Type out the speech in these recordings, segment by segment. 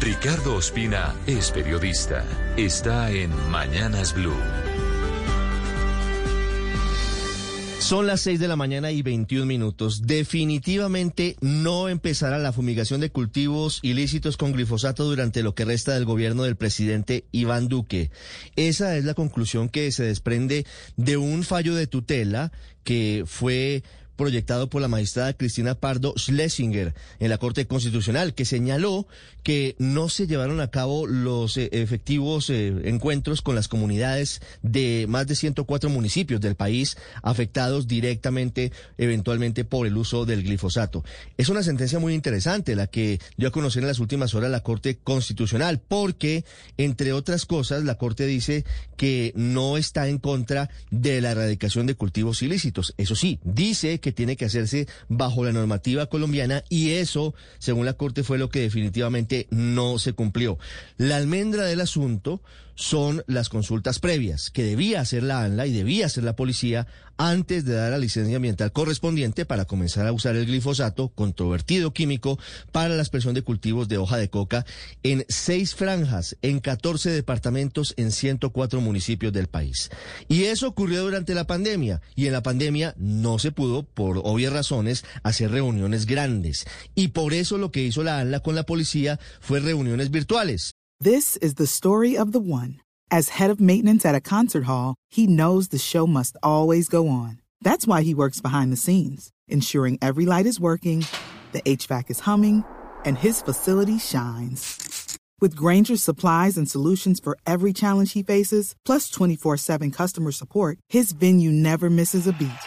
Ricardo Ospina es periodista. Está en Mañanas Blue. Son las 6 de la mañana y 21 minutos. Definitivamente no empezará la fumigación de cultivos ilícitos con glifosato durante lo que resta del gobierno del presidente Iván Duque. Esa es la conclusión que se desprende de un fallo de tutela que fue proyectado por la magistrada Cristina Pardo Schlesinger en la Corte Constitucional, que señaló que no se llevaron a cabo los eh, efectivos eh, encuentros con las comunidades de más de 104 municipios del país afectados directamente, eventualmente, por el uso del glifosato. Es una sentencia muy interesante la que dio a conocer en las últimas horas la Corte Constitucional, porque, entre otras cosas, la Corte dice que no está en contra de la erradicación de cultivos ilícitos. Eso sí, dice que que tiene que hacerse bajo la normativa colombiana y eso, según la Corte, fue lo que definitivamente no se cumplió. La almendra del asunto son las consultas previas que debía hacer la ANLA y debía hacer la policía antes de dar la licencia ambiental correspondiente para comenzar a usar el glifosato, controvertido químico, para la expresión de cultivos de hoja de coca en seis franjas, en 14 departamentos, en 104 municipios del país. Y eso ocurrió durante la pandemia, y en la pandemia no se pudo, por obvias razones, hacer reuniones grandes. Y por eso lo que hizo la ANLA con la policía fue reuniones virtuales. This is the story of the one. As head of maintenance at a concert hall, he knows the show must always go on. That's why he works behind the scenes, ensuring every light is working, the HVAC is humming, and his facility shines. With Granger's supplies and solutions for every challenge he faces, plus 24 7 customer support, his venue never misses a beat.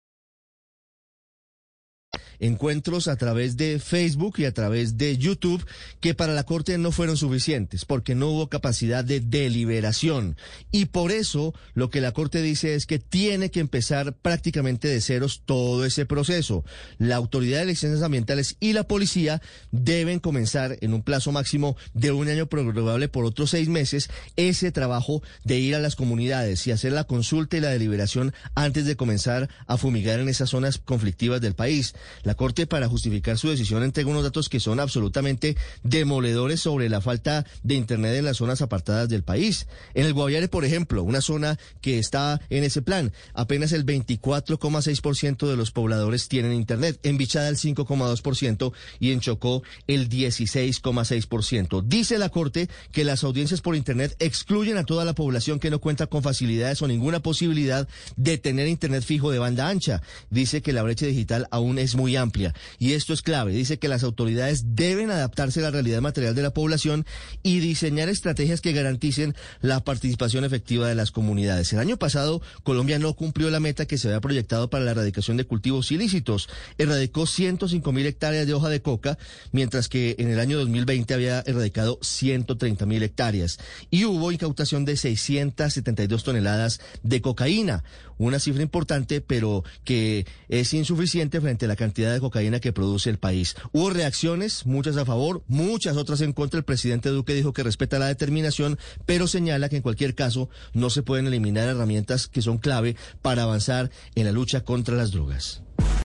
Encuentros a través de Facebook y a través de YouTube que para la Corte no fueron suficientes porque no hubo capacidad de deliberación. Y por eso lo que la Corte dice es que tiene que empezar prácticamente de ceros todo ese proceso. La Autoridad de Elecciones Ambientales y la Policía deben comenzar en un plazo máximo de un año prorrogable por otros seis meses ese trabajo de ir a las comunidades y hacer la consulta y la deliberación antes de comenzar a fumigar en esas zonas conflictivas del país. Corte, para justificar su decisión, entrega unos datos que son absolutamente demoledores sobre la falta de Internet en las zonas apartadas del país. En el Guaviare, por ejemplo, una zona que está en ese plan, apenas el 24,6% de los pobladores tienen Internet. En Bichada el 5,2% y en Chocó el 16,6%. Dice la Corte que las audiencias por Internet excluyen a toda la población que no cuenta con facilidades o ninguna posibilidad de tener Internet fijo de banda ancha. Dice que la brecha digital aún es muy amplia. Y esto es clave. Dice que las autoridades deben adaptarse a la realidad material de la población y diseñar estrategias que garanticen la participación efectiva de las comunidades. El año pasado, Colombia no cumplió la meta que se había proyectado para la erradicación de cultivos ilícitos. Erradicó 105 mil hectáreas de hoja de coca, mientras que en el año 2020 había erradicado 130 mil hectáreas. Y hubo incautación de 672 toneladas de cocaína. Una cifra importante, pero que es insuficiente frente a la de cocaína que produce el país. Hubo reacciones, muchas a favor, muchas otras en contra. El presidente Duque dijo que respeta la determinación, pero señala que en cualquier caso no se pueden eliminar herramientas que son clave para avanzar en la lucha contra las drogas.